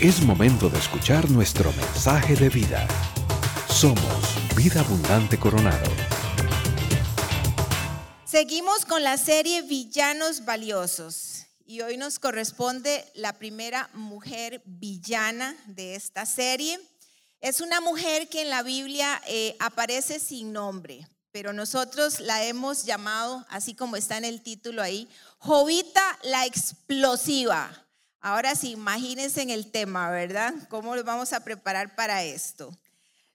Es momento de escuchar nuestro mensaje de vida. Somos Vida Abundante Coronado. Seguimos con la serie Villanos Valiosos y hoy nos corresponde la primera mujer villana de esta serie. Es una mujer que en la Biblia eh, aparece sin nombre, pero nosotros la hemos llamado, así como está en el título ahí, Jovita la explosiva. Ahora sí, imagínense en el tema, ¿verdad? ¿Cómo nos vamos a preparar para esto?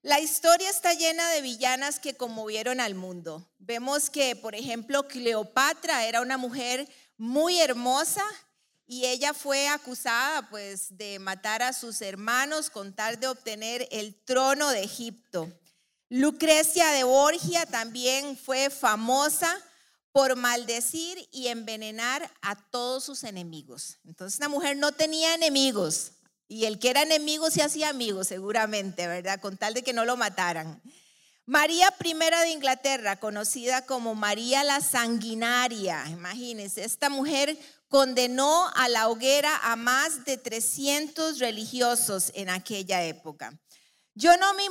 La historia está llena de villanas que conmovieron al mundo. Vemos que, por ejemplo, Cleopatra era una mujer muy hermosa y ella fue acusada pues de matar a sus hermanos con tal de obtener el trono de Egipto. Lucrecia de Borgia también fue famosa por maldecir y envenenar a todos sus enemigos. Entonces la mujer no tenía enemigos y el que era enemigo se hacía amigo seguramente, ¿verdad? Con tal de que no lo mataran. María I de Inglaterra, conocida como María la Sanguinaria, imagínense, esta mujer condenó a la hoguera a más de 300 religiosos en aquella época. Yo no me,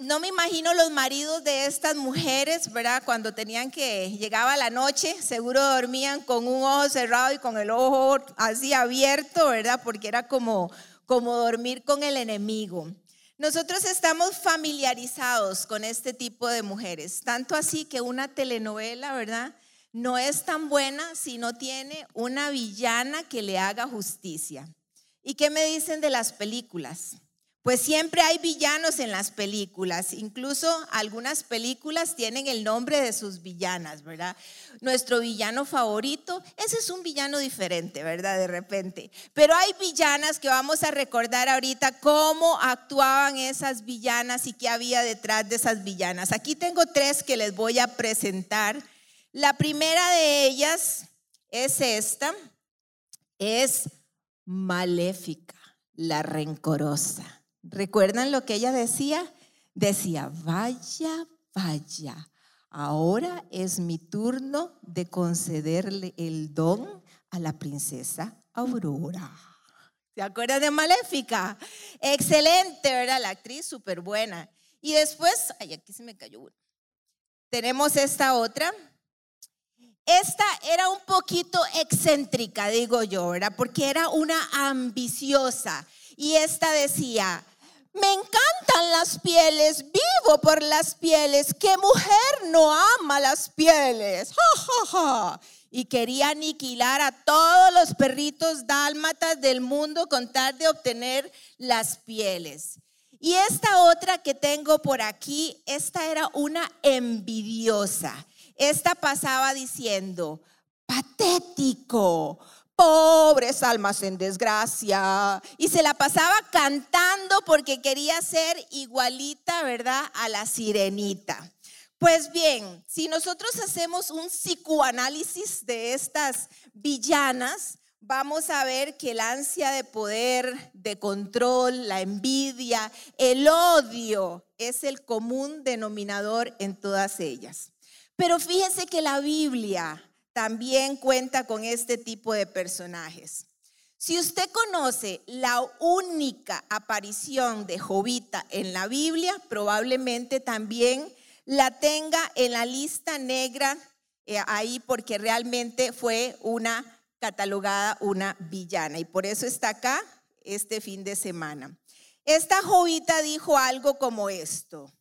no me imagino los maridos de estas mujeres, ¿verdad? Cuando tenían que, llegaba la noche, seguro dormían con un ojo cerrado y con el ojo así abierto, ¿verdad? Porque era como, como dormir con el enemigo. Nosotros estamos familiarizados con este tipo de mujeres, tanto así que una telenovela, ¿verdad? No es tan buena si no tiene una villana que le haga justicia. ¿Y qué me dicen de las películas? Pues siempre hay villanos en las películas, incluso algunas películas tienen el nombre de sus villanas, ¿verdad? Nuestro villano favorito, ese es un villano diferente, ¿verdad? De repente. Pero hay villanas que vamos a recordar ahorita cómo actuaban esas villanas y qué había detrás de esas villanas. Aquí tengo tres que les voy a presentar. La primera de ellas es esta, es maléfica, la rencorosa. ¿Recuerdan lo que ella decía? Decía, vaya, vaya, ahora es mi turno de concederle el don a la princesa Aurora. ¿Se acuerdan de Maléfica? Excelente, ¿verdad? La actriz súper buena. Y después, ay, aquí se me cayó una. Tenemos esta otra. Esta era un poquito excéntrica, digo yo, ¿verdad? Porque era una ambiciosa. Y esta decía, me encantan las pieles, vivo por las pieles. ¿Qué mujer no ama las pieles? Y quería aniquilar a todos los perritos dálmatas del mundo con tal de obtener las pieles. Y esta otra que tengo por aquí, esta era una envidiosa. Esta pasaba diciendo, patético, pobres almas en desgracia. Y se la pasaba cantando porque quería ser igualita, ¿verdad? A la sirenita. Pues bien, si nosotros hacemos un psicoanálisis de estas villanas, vamos a ver que el ansia de poder, de control, la envidia, el odio es el común denominador en todas ellas. Pero fíjense que la Biblia también cuenta con este tipo de personajes. Si usted conoce la única aparición de Jovita en la Biblia, probablemente también la tenga en la lista negra eh, ahí porque realmente fue una catalogada una villana y por eso está acá este fin de semana. Esta Jovita dijo algo como esto.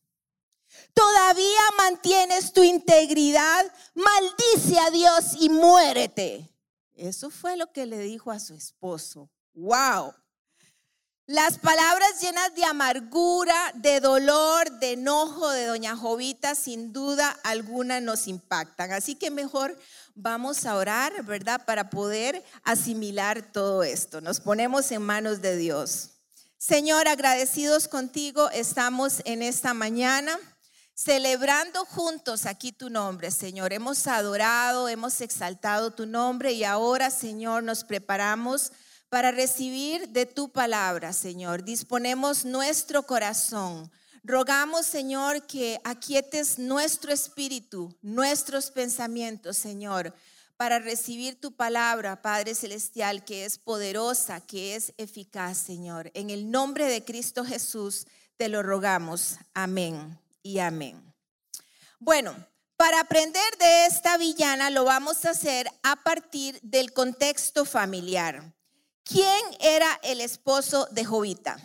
Todavía mantienes tu integridad, maldice a Dios y muérete. Eso fue lo que le dijo a su esposo. Wow. Las palabras llenas de amargura, de dolor, de enojo de doña Jovita, sin duda alguna nos impactan. Así que mejor vamos a orar, ¿verdad? Para poder asimilar todo esto. Nos ponemos en manos de Dios. Señor, agradecidos contigo, estamos en esta mañana celebrando juntos aquí tu nombre, Señor. Hemos adorado, hemos exaltado tu nombre y ahora, Señor, nos preparamos para recibir de tu palabra, Señor. Disponemos nuestro corazón. Rogamos, Señor, que aquietes nuestro espíritu, nuestros pensamientos, Señor, para recibir tu palabra, Padre Celestial, que es poderosa, que es eficaz, Señor. En el nombre de Cristo Jesús te lo rogamos. Amén y amén. Bueno, para aprender de esta villana lo vamos a hacer a partir del contexto familiar. ¿Quién era el esposo de Jovita?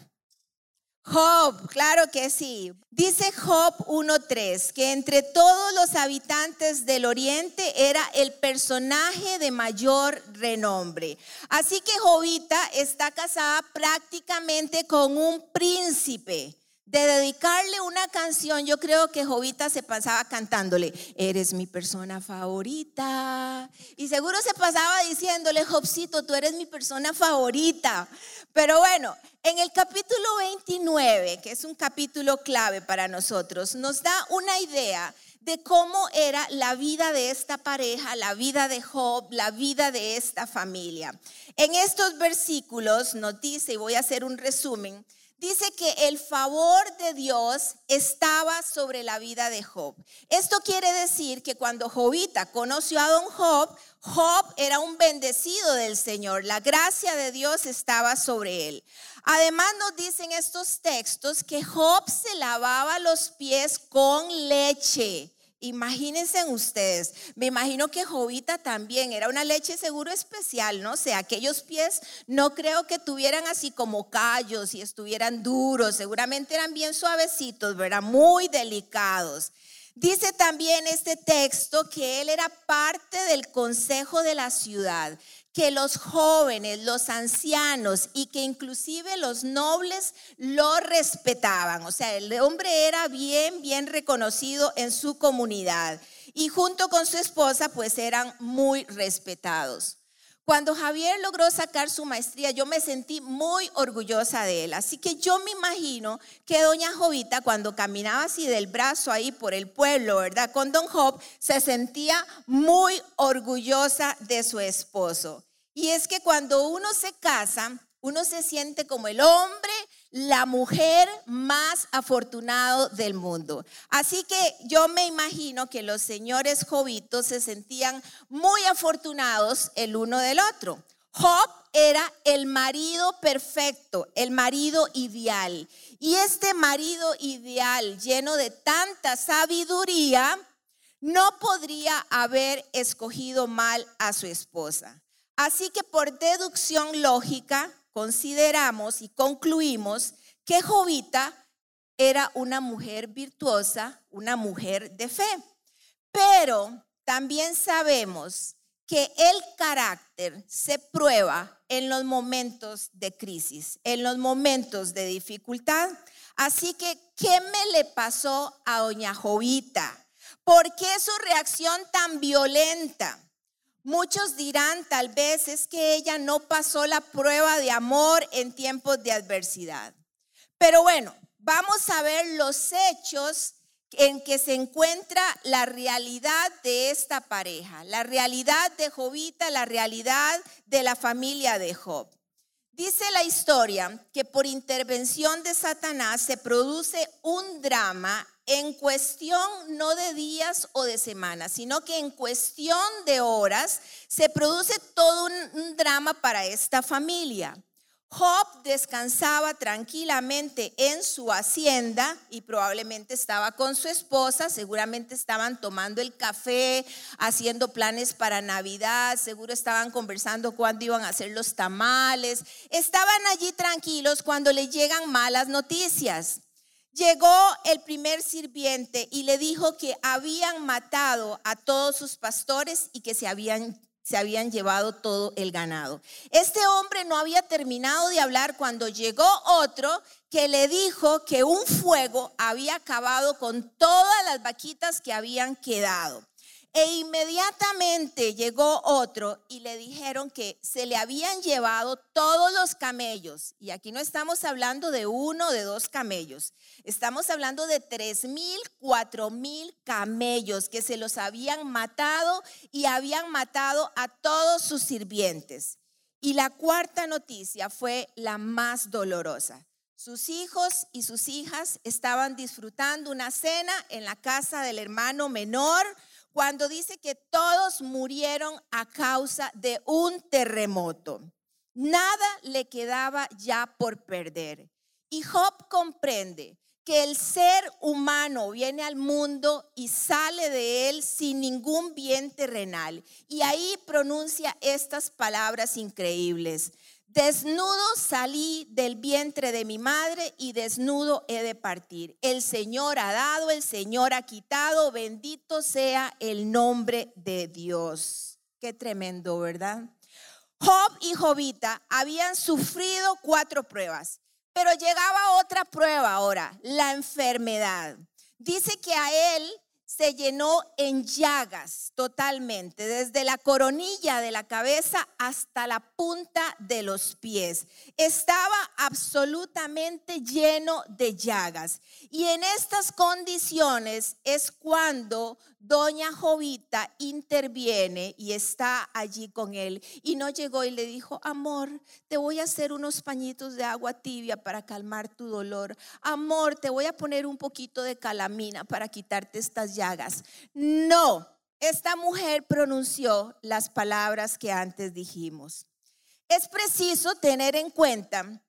Job, claro que sí. Dice Job 1.3 que entre todos los habitantes del oriente era el personaje de mayor renombre. Así que Jovita está casada prácticamente con un príncipe de dedicarle una canción, yo creo que Jovita se pasaba cantándole, eres mi persona favorita. Y seguro se pasaba diciéndole, Jobcito, tú eres mi persona favorita. Pero bueno, en el capítulo 29, que es un capítulo clave para nosotros, nos da una idea de cómo era la vida de esta pareja, la vida de Job, la vida de esta familia. En estos versículos nos dice, y voy a hacer un resumen, dice que el favor de Dios estaba sobre la vida de Job. Esto quiere decir que cuando Jobita conoció a don Job, Job era un bendecido del Señor. La gracia de Dios estaba sobre él. Además nos dicen estos textos que Job se lavaba los pies con leche. Imagínense ustedes, me imagino que Jovita también era una leche seguro especial, ¿no? O sea, aquellos pies no creo que tuvieran así como callos y estuvieran duros, seguramente eran bien suavecitos, ¿verdad? Muy delicados. Dice también este texto que él era parte del consejo de la ciudad que los jóvenes, los ancianos y que inclusive los nobles lo respetaban. O sea, el hombre era bien, bien reconocido en su comunidad y junto con su esposa pues eran muy respetados. Cuando Javier logró sacar su maestría, yo me sentí muy orgullosa de él. Así que yo me imagino que doña Jovita, cuando caminaba así del brazo ahí por el pueblo, ¿verdad? Con don Job, se sentía muy orgullosa de su esposo. Y es que cuando uno se casa, uno se siente como el hombre, la mujer más afortunado del mundo. Así que yo me imagino que los señores jovitos se sentían muy afortunados el uno del otro. Job era el marido perfecto, el marido ideal. Y este marido ideal, lleno de tanta sabiduría, no podría haber escogido mal a su esposa. Así que por deducción lógica, consideramos y concluimos que Jovita era una mujer virtuosa, una mujer de fe. Pero también sabemos que el carácter se prueba en los momentos de crisis, en los momentos de dificultad. Así que, ¿qué me le pasó a doña Jovita? ¿Por qué su reacción tan violenta? Muchos dirán tal vez es que ella no pasó la prueba de amor en tiempos de adversidad. Pero bueno, vamos a ver los hechos en que se encuentra la realidad de esta pareja, la realidad de Jovita, la realidad de la familia de Job. Dice la historia que por intervención de Satanás se produce un drama en cuestión no de días o de semanas, sino que en cuestión de horas se produce todo un, drama para esta familia. Job descansaba tranquilamente en su hacienda y probablemente estaba con su esposa, seguramente estaban tomando el café, haciendo planes para Navidad, seguro estaban conversando cuándo iban a hacer los tamales, estaban allí tranquilos cuando le llegan malas noticias. Llegó el primer sirviente y le dijo que habían matado a todos sus pastores y que se habían, se habían llevado todo el ganado. Este hombre no había terminado de hablar cuando llegó otro que le dijo que un fuego había acabado con todas las vaquitas que habían quedado. E inmediatamente llegó otro y le dijeron que se le habían llevado todos los camellos. Y aquí no estamos hablando de uno, de dos camellos. Estamos hablando de tres mil, cuatro mil camellos que se los habían matado y habían matado a todos sus sirvientes. Y la cuarta noticia fue la más dolorosa. Sus hijos y sus hijas estaban disfrutando una cena en la casa del hermano menor cuando dice que todos murieron a causa de un terremoto. Nada le quedaba ya por perder. Y Job comprende que el ser humano viene al mundo y sale de él sin ningún bien terrenal. Y ahí pronuncia estas palabras increíbles. Desnudo salí del vientre de mi madre y desnudo he de partir. El Señor ha dado, el Señor ha quitado, bendito sea el nombre de Dios. Qué tremendo, ¿verdad? Job y Jobita habían sufrido cuatro pruebas, pero llegaba otra prueba ahora, la enfermedad. Dice que a él se llenó en llagas totalmente, desde la coronilla de la cabeza hasta la punta de los pies. Estaba absolutamente lleno de llagas. Y en estas condiciones es cuando doña Jovita interviene y está allí con él. Y no llegó y le dijo, amor, te voy a hacer unos pañitos de agua tibia para calmar tu dolor. Amor, te voy a poner un poquito de calamina para quitarte estas llagas. No, esta mujer pronunció las palabras que antes dijimos. Es preciso tener en cuenta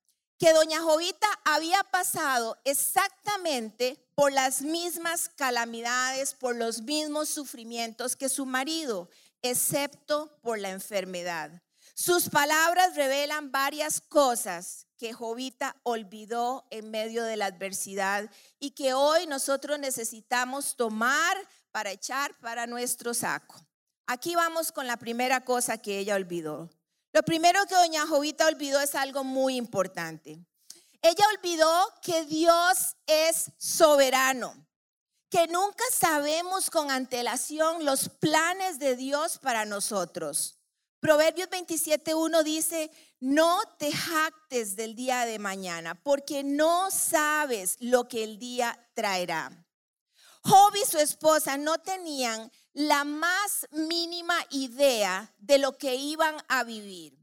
que doña Jovita había pasado exactamente por las mismas calamidades, por los mismos sufrimientos que su marido, excepto por la enfermedad. Sus palabras revelan varias cosas que Jovita olvidó en medio de la adversidad y que hoy nosotros necesitamos tomar para echar para nuestro saco. Aquí vamos con la primera cosa que ella olvidó. Lo primero que doña Jovita olvidó es algo muy importante. Ella olvidó que Dios es soberano, que nunca sabemos con antelación los planes de Dios para nosotros. Proverbios 27.1 dice, no te jactes del día de mañana, porque no sabes lo que el día traerá. Job y su esposa no tenían la más mínima idea de lo que iban a vivir.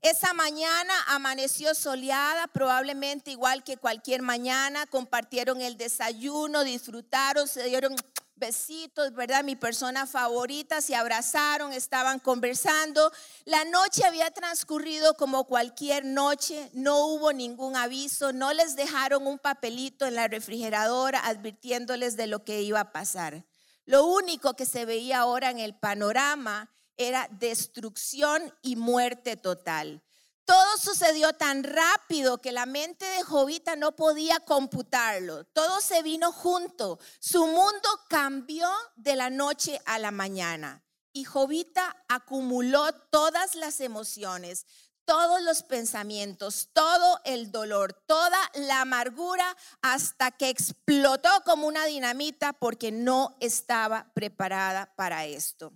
Esa mañana amaneció soleada, probablemente igual que cualquier mañana, compartieron el desayuno, disfrutaron, se dieron besitos, ¿verdad? Mi persona favorita, se abrazaron, estaban conversando. La noche había transcurrido como cualquier noche, no hubo ningún aviso, no les dejaron un papelito en la refrigeradora advirtiéndoles de lo que iba a pasar. Lo único que se veía ahora en el panorama era destrucción y muerte total. Todo sucedió tan rápido que la mente de Jovita no podía computarlo. Todo se vino junto. Su mundo cambió de la noche a la mañana. Y Jovita acumuló todas las emociones, todos los pensamientos, todo el dolor, toda la amargura hasta que explotó como una dinamita porque no estaba preparada para esto.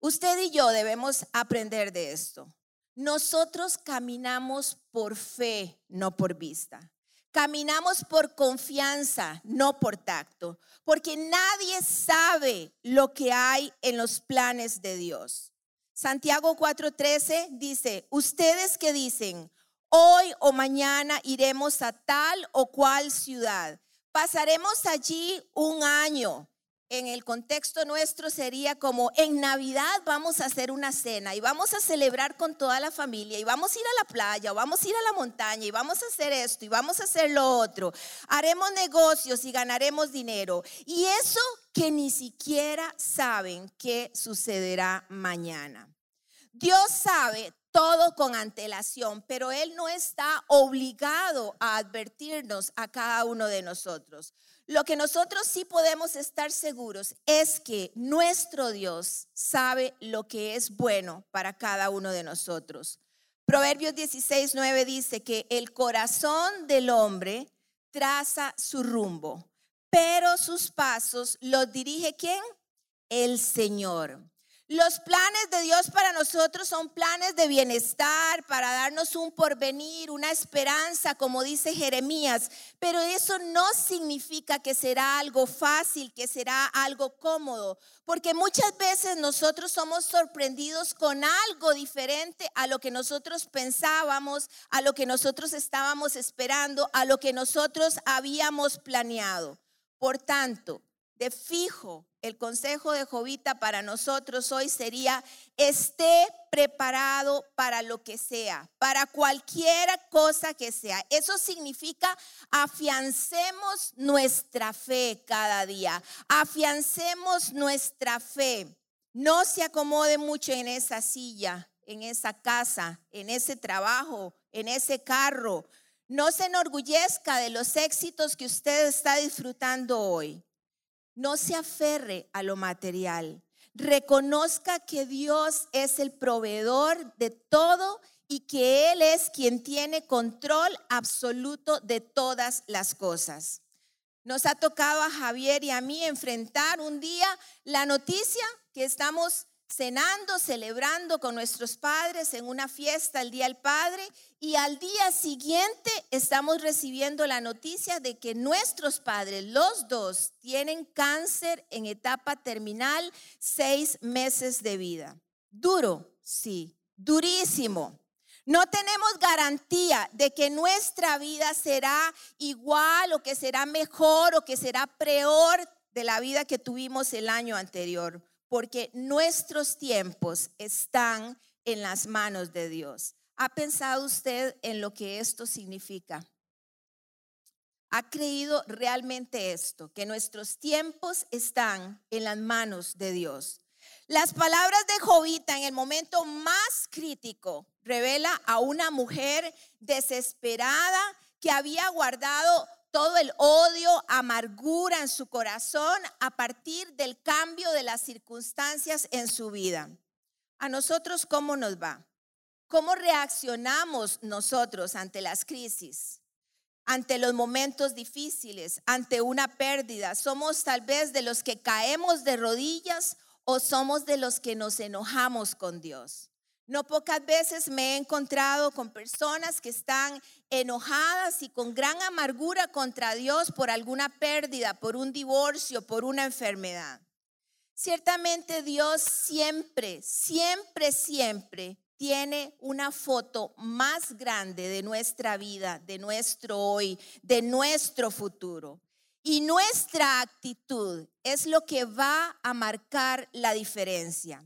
Usted y yo debemos aprender de esto. Nosotros caminamos por fe, no por vista. Caminamos por confianza, no por tacto, porque nadie sabe lo que hay en los planes de Dios. Santiago 4:13 dice, ustedes que dicen, hoy o mañana iremos a tal o cual ciudad, pasaremos allí un año. En el contexto nuestro sería como en Navidad vamos a hacer una cena y vamos a celebrar con toda la familia y vamos a ir a la playa o vamos a ir a la montaña y vamos a hacer esto y vamos a hacer lo otro. Haremos negocios y ganaremos dinero. Y eso que ni siquiera saben qué sucederá mañana. Dios sabe todo con antelación, pero Él no está obligado a advertirnos a cada uno de nosotros. Lo que nosotros sí podemos estar seguros es que nuestro Dios sabe lo que es bueno para cada uno de nosotros. Proverbios 16, 9 dice que el corazón del hombre traza su rumbo, pero sus pasos los dirige quién? El Señor. Los planes de Dios para nosotros son planes de bienestar, para darnos un porvenir, una esperanza, como dice Jeremías. Pero eso no significa que será algo fácil, que será algo cómodo, porque muchas veces nosotros somos sorprendidos con algo diferente a lo que nosotros pensábamos, a lo que nosotros estábamos esperando, a lo que nosotros habíamos planeado. Por tanto, de fijo, el consejo de Jovita para nosotros hoy sería, esté preparado para lo que sea, para cualquier cosa que sea. Eso significa afiancemos nuestra fe cada día, afiancemos nuestra fe. No se acomode mucho en esa silla, en esa casa, en ese trabajo, en ese carro. No se enorgullezca de los éxitos que usted está disfrutando hoy. No se aferre a lo material. Reconozca que Dios es el proveedor de todo y que Él es quien tiene control absoluto de todas las cosas. Nos ha tocado a Javier y a mí enfrentar un día la noticia que estamos cenando, celebrando con nuestros padres en una fiesta el Día del Padre y al día siguiente estamos recibiendo la noticia de que nuestros padres, los dos, tienen cáncer en etapa terminal, seis meses de vida. Duro, sí, durísimo. No tenemos garantía de que nuestra vida será igual o que será mejor o que será peor de la vida que tuvimos el año anterior porque nuestros tiempos están en las manos de Dios. ¿Ha pensado usted en lo que esto significa? ¿Ha creído realmente esto? Que nuestros tiempos están en las manos de Dios. Las palabras de Jovita en el momento más crítico revela a una mujer desesperada que había guardado todo el odio, amargura en su corazón a partir del cambio de las circunstancias en su vida. ¿A nosotros cómo nos va? ¿Cómo reaccionamos nosotros ante las crisis? Ante los momentos difíciles, ante una pérdida. ¿Somos tal vez de los que caemos de rodillas o somos de los que nos enojamos con Dios? No pocas veces me he encontrado con personas que están enojadas y con gran amargura contra Dios por alguna pérdida, por un divorcio, por una enfermedad. Ciertamente Dios siempre, siempre, siempre tiene una foto más grande de nuestra vida, de nuestro hoy, de nuestro futuro. Y nuestra actitud es lo que va a marcar la diferencia.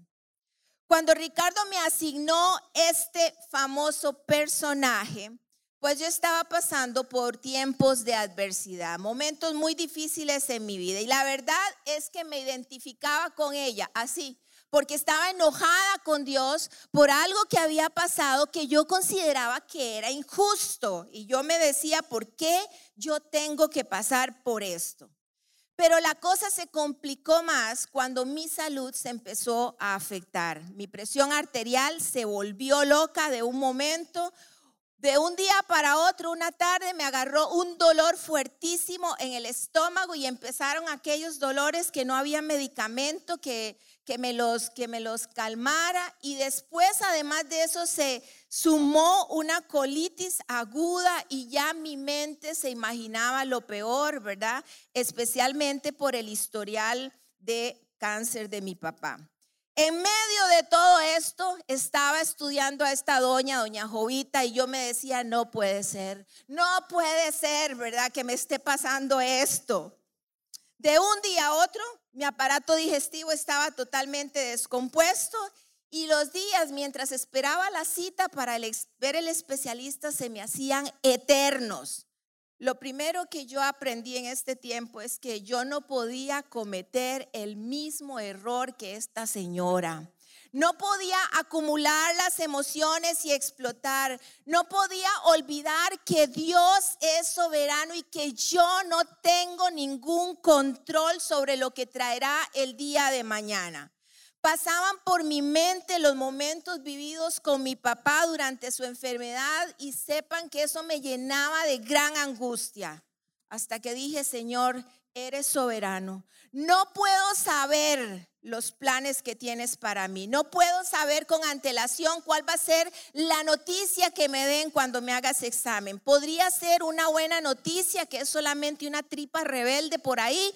Cuando Ricardo me asignó este famoso personaje, pues yo estaba pasando por tiempos de adversidad, momentos muy difíciles en mi vida. Y la verdad es que me identificaba con ella así, porque estaba enojada con Dios por algo que había pasado que yo consideraba que era injusto. Y yo me decía, ¿por qué yo tengo que pasar por esto? Pero la cosa se complicó más cuando mi salud se empezó a afectar. Mi presión arterial se volvió loca de un momento. De un día para otro, una tarde, me agarró un dolor fuertísimo en el estómago y empezaron aquellos dolores que no había medicamento que, que, me, los, que me los calmara. Y después, además de eso, se sumó una colitis aguda y ya mi mente se imaginaba lo peor, ¿verdad? Especialmente por el historial de cáncer de mi papá. En medio de todo esto, estaba estudiando a esta doña, doña Jovita, y yo me decía, no puede ser, no puede ser, ¿verdad? Que me esté pasando esto. De un día a otro, mi aparato digestivo estaba totalmente descompuesto y los días mientras esperaba la cita para ver el especialista se me hacían eternos. Lo primero que yo aprendí en este tiempo es que yo no podía cometer el mismo error que esta señora. No podía acumular las emociones y explotar. No podía olvidar que Dios es soberano y que yo no tengo ningún control sobre lo que traerá el día de mañana. Pasaban por mi mente los momentos vividos con mi papá durante su enfermedad y sepan que eso me llenaba de gran angustia. Hasta que dije, Señor, eres soberano. No puedo saber los planes que tienes para mí. No puedo saber con antelación cuál va a ser la noticia que me den cuando me hagas examen. Podría ser una buena noticia que es solamente una tripa rebelde por ahí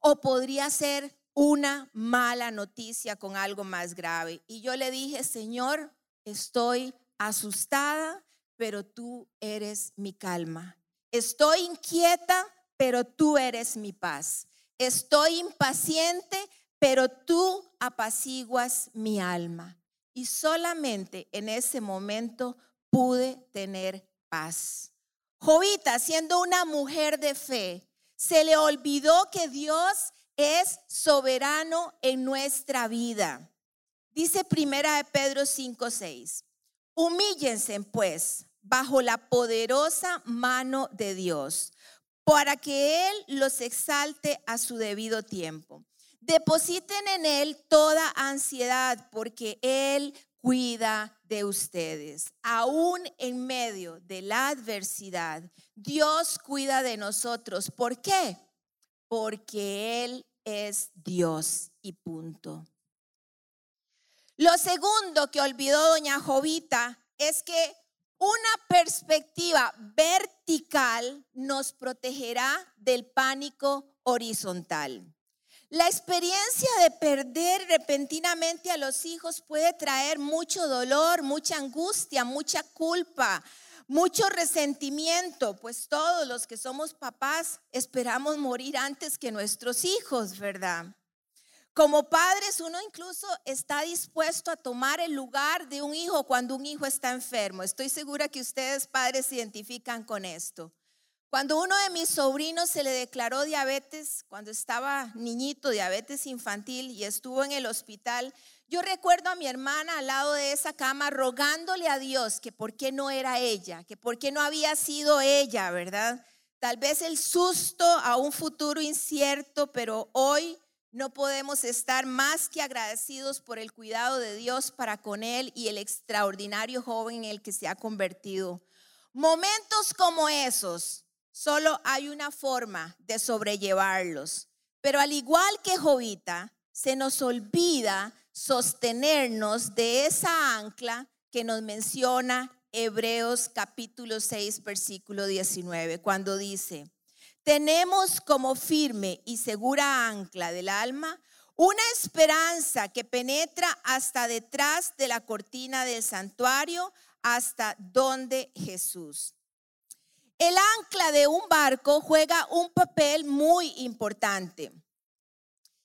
o podría ser una mala noticia con algo más grave. Y yo le dije, Señor, estoy asustada, pero tú eres mi calma. Estoy inquieta, pero tú eres mi paz. estoy impaciente, pero tú apaciguas mi alma. Y solamente en ese momento pude tener paz. Jovita, siendo una mujer de fe, se le olvidó que Dios es soberano en nuestra vida. Dice primera de Pedro 5:6. Humíllense pues bajo la poderosa mano de Dios, para que Él los exalte a su debido tiempo. Depositen en Él toda ansiedad, porque Él cuida de ustedes. Aún en medio de la adversidad, Dios cuida de nosotros. ¿Por qué? Porque Él es Dios y punto. Lo segundo que olvidó doña Jovita es que una perspectiva vertical nos protegerá del pánico horizontal. La experiencia de perder repentinamente a los hijos puede traer mucho dolor, mucha angustia, mucha culpa, mucho resentimiento, pues todos los que somos papás esperamos morir antes que nuestros hijos, ¿verdad? Como padres, uno incluso está dispuesto a tomar el lugar de un hijo cuando un hijo está enfermo. Estoy segura que ustedes padres se identifican con esto. Cuando uno de mis sobrinos se le declaró diabetes, cuando estaba niñito, diabetes infantil, y estuvo en el hospital, yo recuerdo a mi hermana al lado de esa cama rogándole a Dios que por qué no era ella, que por qué no había sido ella, ¿verdad? Tal vez el susto a un futuro incierto, pero hoy no podemos estar más que agradecidos por el cuidado de Dios para con él y el extraordinario joven en el que se ha convertido. Momentos como esos, solo hay una forma de sobrellevarlos. Pero al igual que Jovita, se nos olvida sostenernos de esa ancla que nos menciona Hebreos capítulo 6, versículo 19, cuando dice, tenemos como firme y segura ancla del alma una esperanza que penetra hasta detrás de la cortina del santuario, hasta donde Jesús. El ancla de un barco juega un papel muy importante.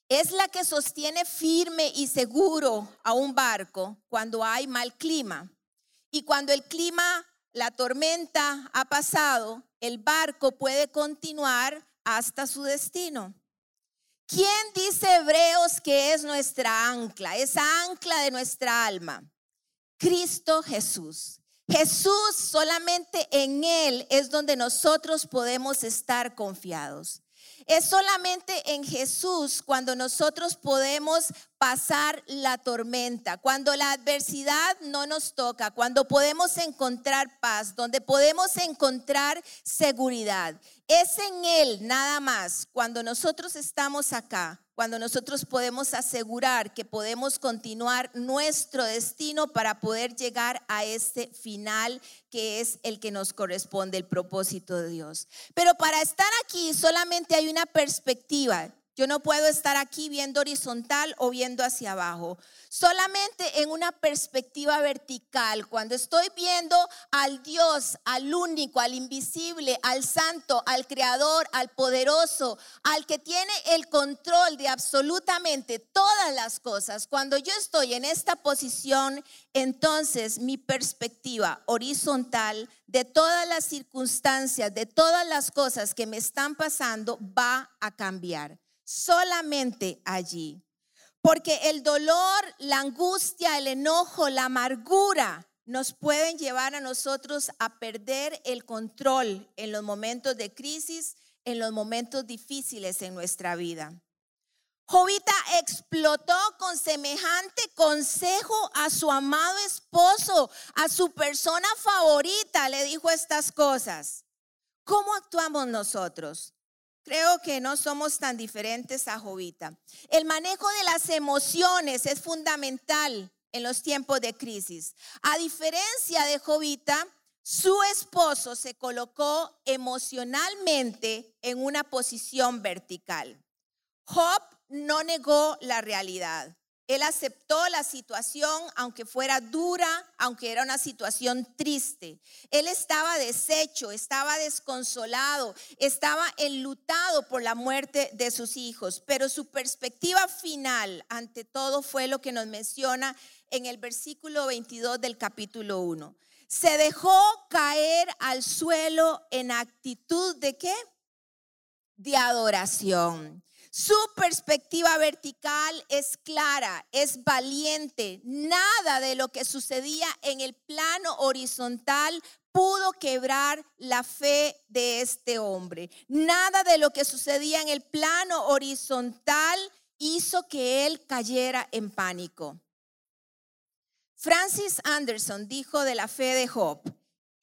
Es la que sostiene firme y seguro a un barco cuando hay mal clima. Y cuando el clima, la tormenta ha pasado, el barco puede continuar hasta su destino. ¿Quién dice Hebreos que es nuestra ancla, esa ancla de nuestra alma? Cristo Jesús. Jesús solamente en Él es donde nosotros podemos estar confiados. Es solamente en Jesús cuando nosotros podemos pasar la tormenta, cuando la adversidad no nos toca, cuando podemos encontrar paz, donde podemos encontrar seguridad. Es en Él nada más, cuando nosotros estamos acá, cuando nosotros podemos asegurar que podemos continuar nuestro destino para poder llegar a este final que es el que nos corresponde, el propósito de Dios. Pero para estar aquí solamente hay una perspectiva. Yo no puedo estar aquí viendo horizontal o viendo hacia abajo. Solamente en una perspectiva vertical, cuando estoy viendo al Dios, al único, al invisible, al santo, al creador, al poderoso, al que tiene el control de absolutamente todas las cosas, cuando yo estoy en esta posición, entonces mi perspectiva horizontal de todas las circunstancias, de todas las cosas que me están pasando, va a cambiar solamente allí. Porque el dolor, la angustia, el enojo, la amargura nos pueden llevar a nosotros a perder el control en los momentos de crisis, en los momentos difíciles en nuestra vida. Jovita explotó con semejante consejo a su amado esposo, a su persona favorita, le dijo estas cosas. ¿Cómo actuamos nosotros? Creo que no somos tan diferentes a Jovita. El manejo de las emociones es fundamental en los tiempos de crisis. A diferencia de Jovita, su esposo se colocó emocionalmente en una posición vertical. Job no negó la realidad. Él aceptó la situación, aunque fuera dura, aunque era una situación triste. Él estaba deshecho, estaba desconsolado, estaba enlutado por la muerte de sus hijos. Pero su perspectiva final, ante todo, fue lo que nos menciona en el versículo 22 del capítulo 1. Se dejó caer al suelo en actitud de qué? De adoración. Su perspectiva vertical es clara, es valiente. Nada de lo que sucedía en el plano horizontal pudo quebrar la fe de este hombre. Nada de lo que sucedía en el plano horizontal hizo que él cayera en pánico. Francis Anderson dijo de la fe de Job,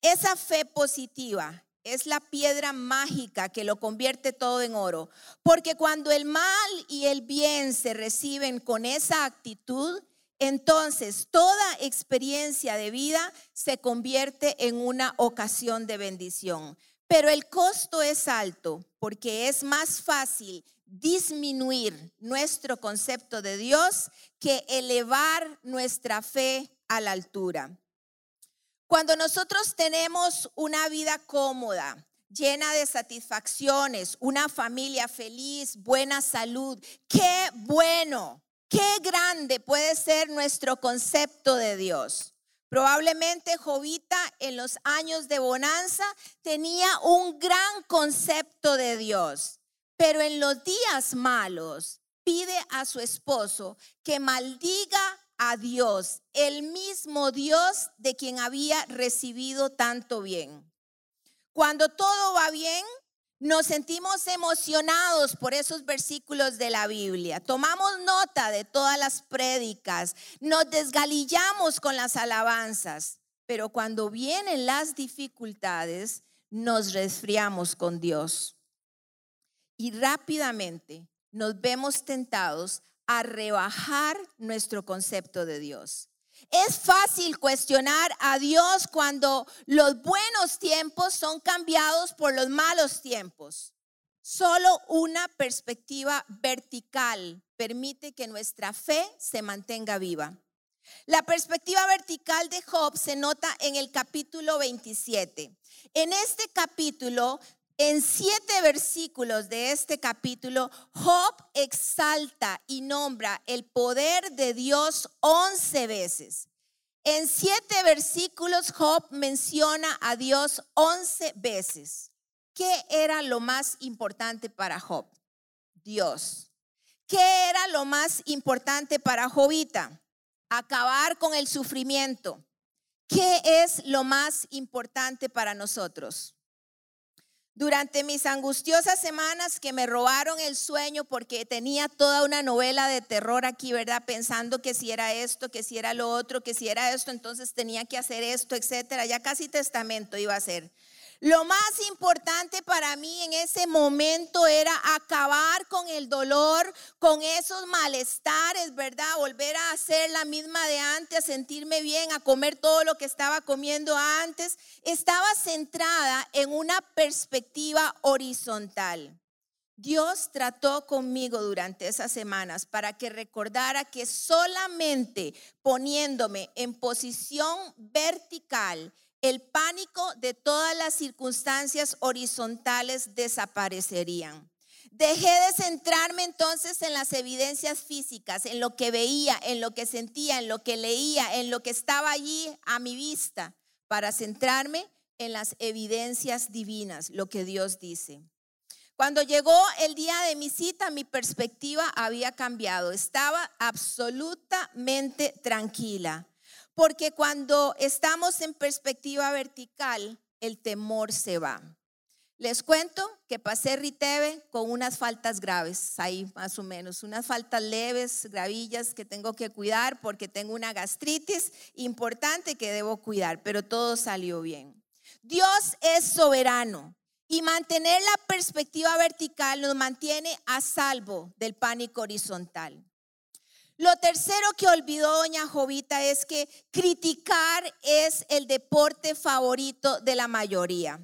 esa fe positiva es la piedra mágica que lo convierte todo en oro. Porque cuando el mal y el bien se reciben con esa actitud, entonces toda experiencia de vida se convierte en una ocasión de bendición. Pero el costo es alto porque es más fácil disminuir nuestro concepto de Dios que elevar nuestra fe a la altura. Cuando nosotros tenemos una vida cómoda, llena de satisfacciones, una familia feliz, buena salud, qué bueno, qué grande puede ser nuestro concepto de Dios. Probablemente Jovita en los años de bonanza tenía un gran concepto de Dios, pero en los días malos pide a su esposo que maldiga a Dios, el mismo Dios de quien había recibido tanto bien. Cuando todo va bien, nos sentimos emocionados por esos versículos de la Biblia. Tomamos nota de todas las prédicas, nos desgalillamos con las alabanzas, pero cuando vienen las dificultades, nos resfriamos con Dios. Y rápidamente nos vemos tentados a rebajar nuestro concepto de Dios. Es fácil cuestionar a Dios cuando los buenos tiempos son cambiados por los malos tiempos. Solo una perspectiva vertical permite que nuestra fe se mantenga viva. La perspectiva vertical de Job se nota en el capítulo 27. En este capítulo en siete versículos de este capítulo, Job exalta y nombra el poder de Dios once veces. En siete versículos, Job menciona a Dios once veces. ¿Qué era lo más importante para Job? Dios. ¿Qué era lo más importante para Jobita? Acabar con el sufrimiento. ¿Qué es lo más importante para nosotros? Durante mis angustiosas semanas que me robaron el sueño porque tenía toda una novela de terror aquí, ¿verdad? Pensando que si era esto, que si era lo otro, que si era esto, entonces tenía que hacer esto, etcétera. Ya casi testamento iba a ser. Lo más importante para mí en ese momento era acabar con el dolor, con esos malestares, ¿verdad? Volver a hacer la misma de antes, a sentirme bien, a comer todo lo que estaba comiendo antes. Estaba centrada en una perspectiva horizontal. Dios trató conmigo durante esas semanas para que recordara que solamente poniéndome en posición vertical, el pánico de todas las circunstancias horizontales desaparecerían. Dejé de centrarme entonces en las evidencias físicas, en lo que veía, en lo que sentía, en lo que leía, en lo que estaba allí a mi vista, para centrarme en las evidencias divinas, lo que Dios dice. Cuando llegó el día de mi cita, mi perspectiva había cambiado. Estaba absolutamente tranquila. Porque cuando estamos en perspectiva vertical, el temor se va. Les cuento que pasé Riteve con unas faltas graves, ahí más o menos, unas faltas leves, gravillas que tengo que cuidar porque tengo una gastritis importante que debo cuidar, pero todo salió bien. Dios es soberano y mantener la perspectiva vertical nos mantiene a salvo del pánico horizontal. Lo tercero que olvidó doña Jovita es que criticar es el deporte favorito de la mayoría.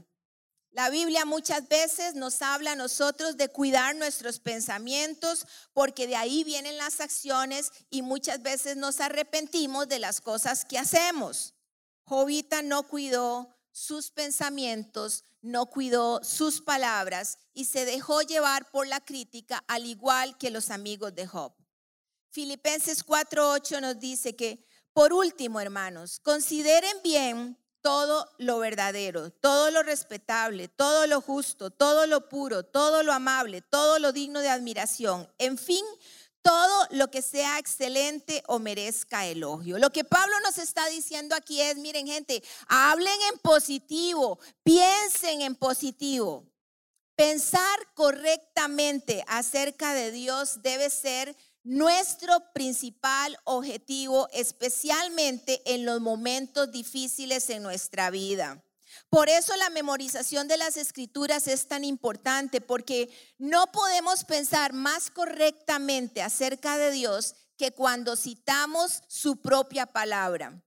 La Biblia muchas veces nos habla a nosotros de cuidar nuestros pensamientos porque de ahí vienen las acciones y muchas veces nos arrepentimos de las cosas que hacemos. Jovita no cuidó sus pensamientos, no cuidó sus palabras y se dejó llevar por la crítica al igual que los amigos de Job. Filipenses 4:8 nos dice que, por último, hermanos, consideren bien todo lo verdadero, todo lo respetable, todo lo justo, todo lo puro, todo lo amable, todo lo digno de admiración, en fin, todo lo que sea excelente o merezca elogio. Lo que Pablo nos está diciendo aquí es, miren gente, hablen en positivo, piensen en positivo. Pensar correctamente acerca de Dios debe ser nuestro principal objetivo, especialmente en los momentos difíciles en nuestra vida. Por eso la memorización de las escrituras es tan importante, porque no podemos pensar más correctamente acerca de Dios que cuando citamos su propia palabra.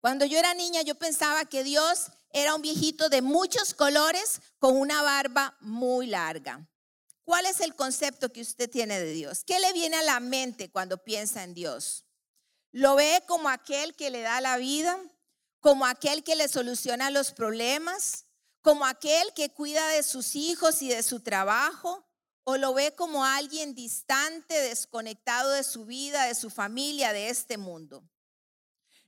Cuando yo era niña yo pensaba que Dios era un viejito de muchos colores con una barba muy larga. ¿Cuál es el concepto que usted tiene de Dios? ¿Qué le viene a la mente cuando piensa en Dios? ¿Lo ve como aquel que le da la vida? ¿Como aquel que le soluciona los problemas? ¿Como aquel que cuida de sus hijos y de su trabajo? ¿O lo ve como alguien distante, desconectado de su vida, de su familia, de este mundo?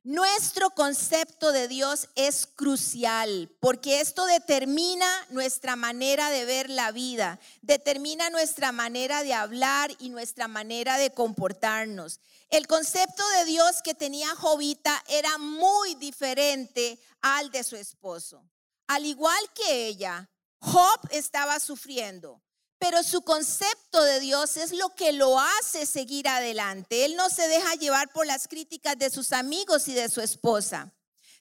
Nuestro concepto de Dios es crucial porque esto determina nuestra manera de ver la vida, determina nuestra manera de hablar y nuestra manera de comportarnos. El concepto de Dios que tenía Jovita era muy diferente al de su esposo. Al igual que ella, Job estaba sufriendo. Pero su concepto de Dios es lo que lo hace seguir adelante. Él no se deja llevar por las críticas de sus amigos y de su esposa.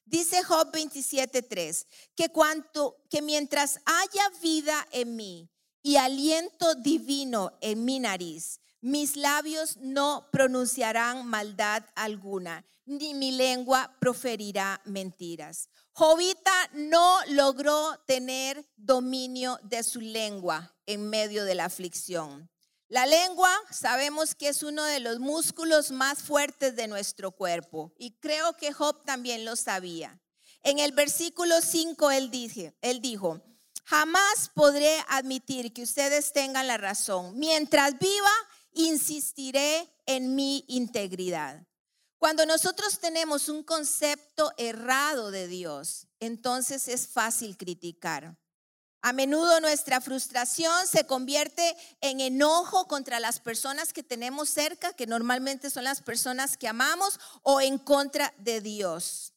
Dice Job 27:3, que que mientras haya vida en mí y aliento divino en mi nariz, mis labios no pronunciarán maldad alguna, ni mi lengua proferirá mentiras. Jovita no logró tener dominio de su lengua en medio de la aflicción. La lengua sabemos que es uno de los músculos más fuertes de nuestro cuerpo y creo que Job también lo sabía. En el versículo 5 él, él dijo, jamás podré admitir que ustedes tengan la razón. Mientras viva, insistiré en mi integridad. Cuando nosotros tenemos un concepto errado de Dios, entonces es fácil criticar. A menudo nuestra frustración se convierte en enojo contra las personas que tenemos cerca, que normalmente son las personas que amamos, o en contra de Dios.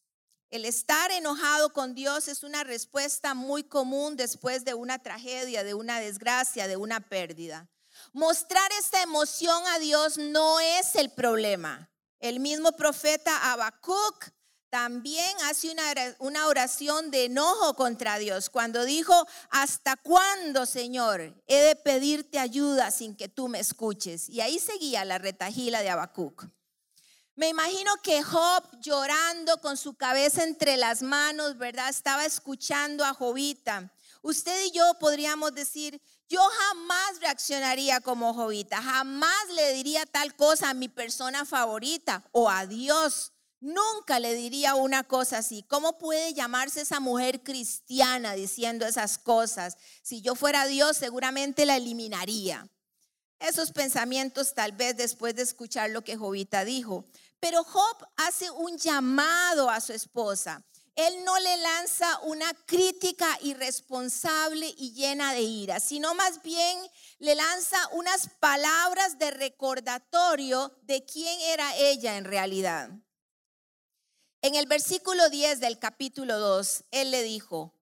El estar enojado con Dios es una respuesta muy común después de una tragedia, de una desgracia, de una pérdida. Mostrar esta emoción a Dios no es el problema. El mismo profeta Habacuc también hace una oración de enojo contra Dios cuando dijo, ¿hasta cuándo, Señor, he de pedirte ayuda sin que tú me escuches? Y ahí seguía la retajila de Habacuc. Me imagino que Job llorando con su cabeza entre las manos, ¿verdad? Estaba escuchando a Jobita. Usted y yo podríamos decir, yo jamás reaccionaría como Jovita, jamás le diría tal cosa a mi persona favorita o a Dios. Nunca le diría una cosa así. ¿Cómo puede llamarse esa mujer cristiana diciendo esas cosas? Si yo fuera Dios, seguramente la eliminaría. Esos pensamientos tal vez después de escuchar lo que Jovita dijo. Pero Job hace un llamado a su esposa. Él no le lanza una crítica irresponsable y llena de ira, sino más bien le lanza unas palabras de recordatorio de quién era ella en realidad. En el versículo 10 del capítulo 2, él le dijo,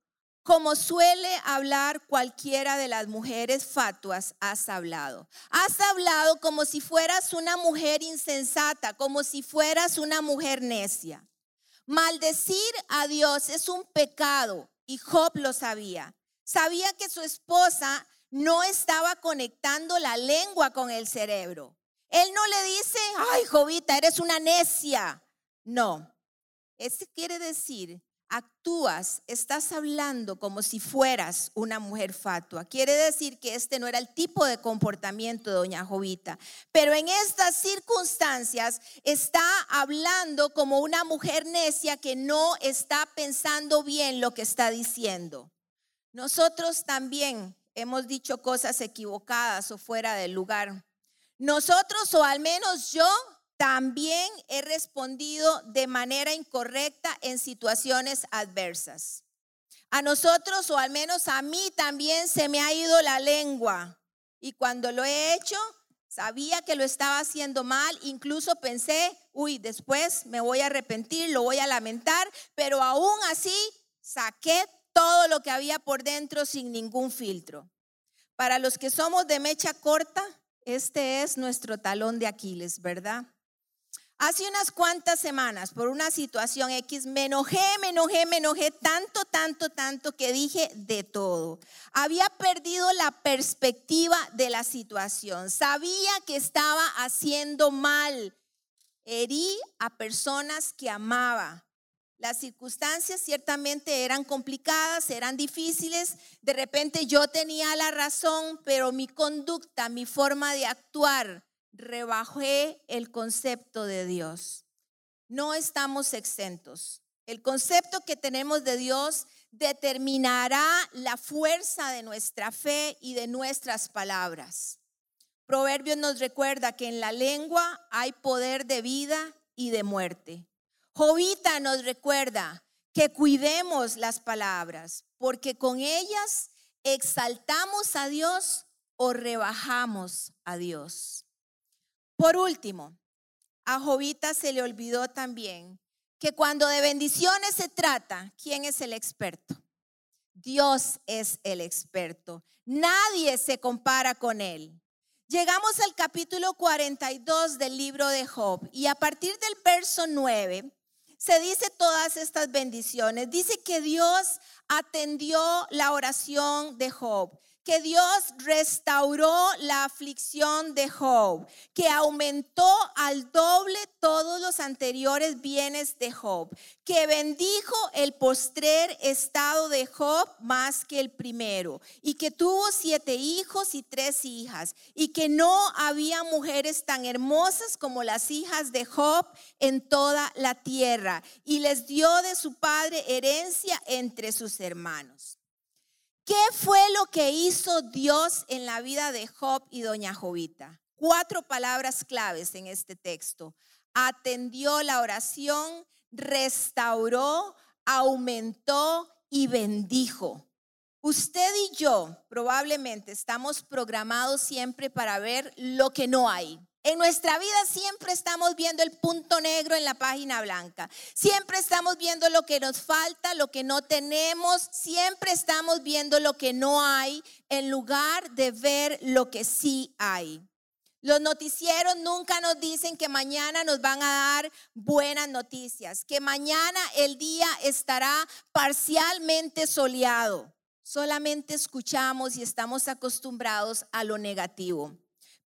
como suele hablar cualquiera de las mujeres fatuas, has hablado. Has hablado como si fueras una mujer insensata, como si fueras una mujer necia. Maldecir a Dios es un pecado y Job lo sabía. Sabía que su esposa no estaba conectando la lengua con el cerebro. Él no le dice, ay, Jobita, eres una necia. No. Eso quiere decir, actúas, estás hablando como si fueras una mujer fatua. Quiere decir que este no era el tipo de comportamiento de doña Jovita, pero en estas circunstancias está hablando como una mujer necia que no está pensando bien lo que está diciendo. Nosotros también hemos dicho cosas equivocadas o fuera del lugar. Nosotros, o al menos yo, también he respondido de manera incorrecta en situaciones adversas. A nosotros, o al menos a mí, también se me ha ido la lengua. Y cuando lo he hecho, sabía que lo estaba haciendo mal. Incluso pensé, uy, después me voy a arrepentir, lo voy a lamentar. Pero aún así, saqué todo lo que había por dentro sin ningún filtro. Para los que somos de mecha corta, este es nuestro talón de Aquiles, ¿verdad? Hace unas cuantas semanas, por una situación X, me enojé, me enojé, me enojé tanto, tanto, tanto que dije de todo. Había perdido la perspectiva de la situación. Sabía que estaba haciendo mal. Herí a personas que amaba. Las circunstancias ciertamente eran complicadas, eran difíciles. De repente yo tenía la razón, pero mi conducta, mi forma de actuar, rebajé el concepto de Dios. No estamos exentos. El concepto que tenemos de Dios determinará la fuerza de nuestra fe y de nuestras palabras. Proverbios nos recuerda que en la lengua hay poder de vida y de muerte. Jovita nos recuerda que cuidemos las palabras, porque con ellas exaltamos a Dios o rebajamos a Dios. Por último, a Jovita se le olvidó también que cuando de bendiciones se trata, ¿quién es el experto? Dios es el experto. Nadie se compara con él. Llegamos al capítulo 42 del libro de Job y a partir del verso 9 se dice todas estas bendiciones. Dice que Dios atendió la oración de Job que Dios restauró la aflicción de Job, que aumentó al doble todos los anteriores bienes de Job, que bendijo el postrer estado de Job más que el primero, y que tuvo siete hijos y tres hijas, y que no había mujeres tan hermosas como las hijas de Job en toda la tierra, y les dio de su padre herencia entre sus hermanos. ¿Qué fue lo que hizo Dios en la vida de Job y doña Jovita? Cuatro palabras claves en este texto. Atendió la oración, restauró, aumentó y bendijo. Usted y yo probablemente estamos programados siempre para ver lo que no hay. En nuestra vida siempre estamos viendo el punto negro en la página blanca. Siempre estamos viendo lo que nos falta, lo que no tenemos. Siempre estamos viendo lo que no hay en lugar de ver lo que sí hay. Los noticieros nunca nos dicen que mañana nos van a dar buenas noticias, que mañana el día estará parcialmente soleado. Solamente escuchamos y estamos acostumbrados a lo negativo.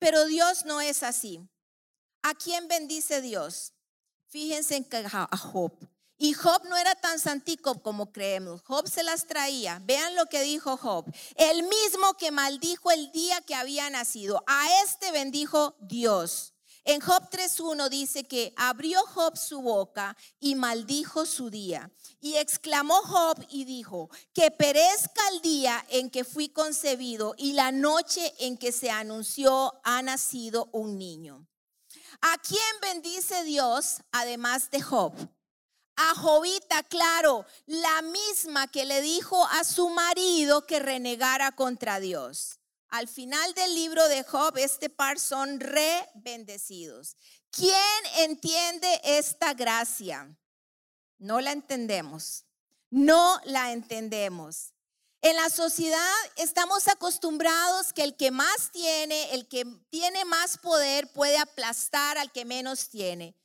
Pero Dios no es así. ¿A quién bendice Dios? Fíjense en a Job. Y Job no era tan santico como creemos. Job se las traía. Vean lo que dijo Job. El mismo que maldijo el día que había nacido. A este bendijo Dios. En Job 3.1 dice que abrió Job su boca y maldijo su día. Y exclamó Job y dijo, que perezca el día en que fui concebido y la noche en que se anunció ha nacido un niño. ¿A quién bendice Dios además de Job? A Jobita, claro, la misma que le dijo a su marido que renegara contra Dios. Al final del libro de Job, este par son re bendecidos. ¿Quién entiende esta gracia? No la entendemos. No la entendemos. En la sociedad estamos acostumbrados que el que más tiene, el que tiene más poder puede aplastar al que menos tiene.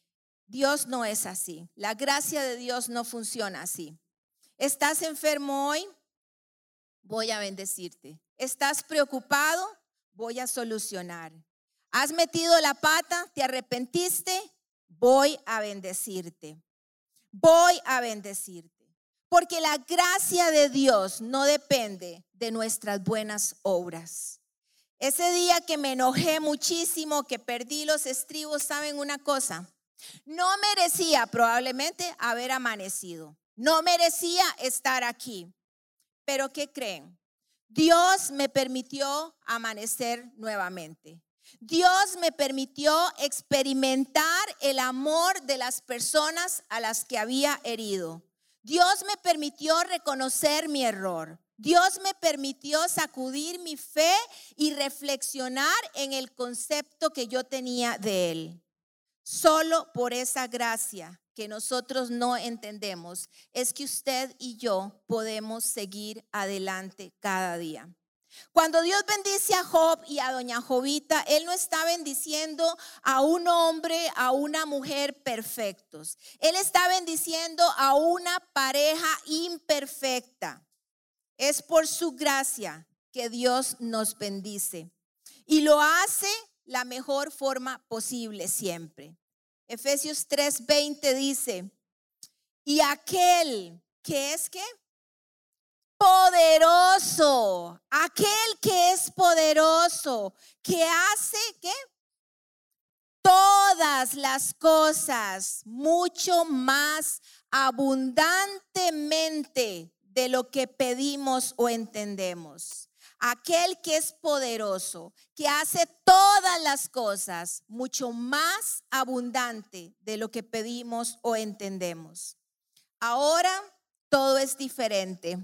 Dios no es así. La gracia de Dios no funciona así. ¿Estás enfermo hoy? Voy a bendecirte. ¿Estás preocupado? Voy a solucionar. ¿Has metido la pata? ¿Te arrepentiste? Voy a bendecirte. Voy a bendecirte. Porque la gracia de Dios no depende de nuestras buenas obras. Ese día que me enojé muchísimo, que perdí los estribos, ¿saben una cosa? No merecía probablemente haber amanecido. No merecía estar aquí. Pero ¿qué creen? Dios me permitió amanecer nuevamente. Dios me permitió experimentar el amor de las personas a las que había herido. Dios me permitió reconocer mi error. Dios me permitió sacudir mi fe y reflexionar en el concepto que yo tenía de Él. Solo por esa gracia que nosotros no entendemos es que usted y yo podemos seguir adelante cada día. Cuando Dios bendice a Job y a doña Jovita, Él no está bendiciendo a un hombre, a una mujer perfectos. Él está bendiciendo a una pareja imperfecta. Es por su gracia que Dios nos bendice. Y lo hace la mejor forma posible siempre. Efesios 3:20 dice, y aquel que es que poderoso, aquel que es poderoso, que hace que todas las cosas mucho más abundantemente de lo que pedimos o entendemos. Aquel que es poderoso, que hace todas las cosas mucho más abundante de lo que pedimos o entendemos. Ahora todo es diferente.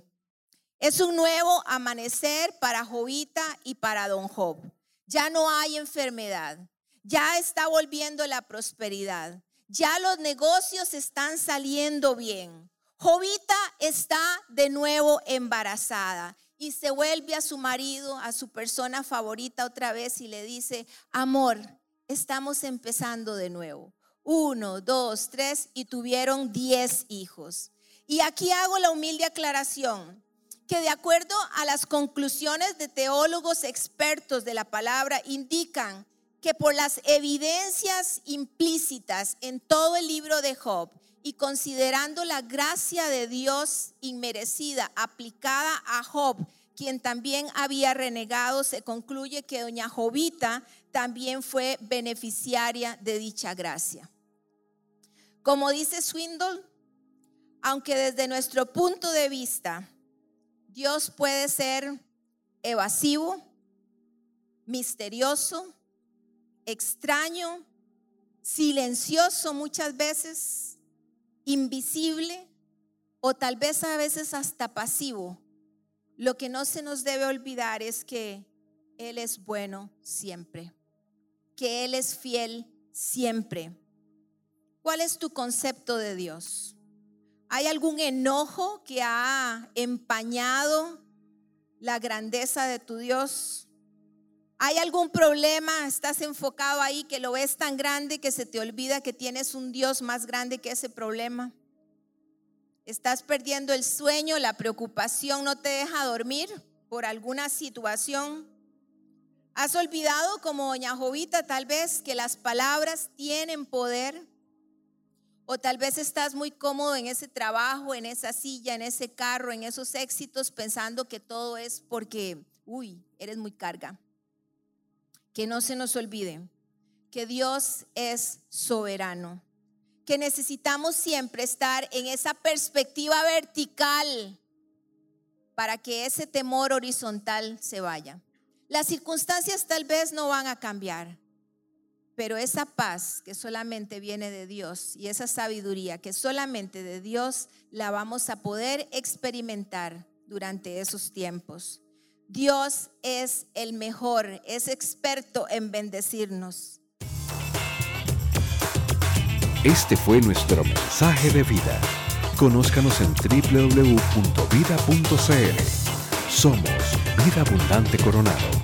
Es un nuevo amanecer para Jovita y para Don Job. Ya no hay enfermedad. Ya está volviendo la prosperidad. Ya los negocios están saliendo bien. Jovita está de nuevo embarazada y se vuelve a su marido, a su persona favorita otra vez y le dice, amor, estamos empezando de nuevo. Uno, dos, tres y tuvieron diez hijos. Y aquí hago la humilde aclaración que de acuerdo a las conclusiones de teólogos expertos de la palabra indican que por las evidencias implícitas en todo el libro de Job, y considerando la gracia de Dios inmerecida aplicada a Job, quien también había renegado, se concluye que doña Jovita también fue beneficiaria de dicha gracia. Como dice Swindle, aunque desde nuestro punto de vista Dios puede ser evasivo, misterioso, extraño, silencioso muchas veces, invisible o tal vez a veces hasta pasivo, lo que no se nos debe olvidar es que Él es bueno siempre, que Él es fiel siempre. ¿Cuál es tu concepto de Dios? ¿Hay algún enojo que ha empañado la grandeza de tu Dios? ¿Hay algún problema? ¿Estás enfocado ahí que lo ves tan grande que se te olvida que tienes un Dios más grande que ese problema? ¿Estás perdiendo el sueño? ¿La preocupación no te deja dormir por alguna situación? ¿Has olvidado como doña Jovita tal vez que las palabras tienen poder? O tal vez estás muy cómodo en ese trabajo, en esa silla, en ese carro, en esos éxitos, pensando que todo es porque, uy, eres muy carga que no se nos olvide que Dios es soberano, que necesitamos siempre estar en esa perspectiva vertical para que ese temor horizontal se vaya. Las circunstancias tal vez no van a cambiar, pero esa paz que solamente viene de Dios y esa sabiduría que solamente de Dios la vamos a poder experimentar durante esos tiempos. Dios es el mejor, es experto en bendecirnos. Este fue nuestro mensaje de vida. Conózcanos en www.vida.cl. Somos Vida Abundante Coronado.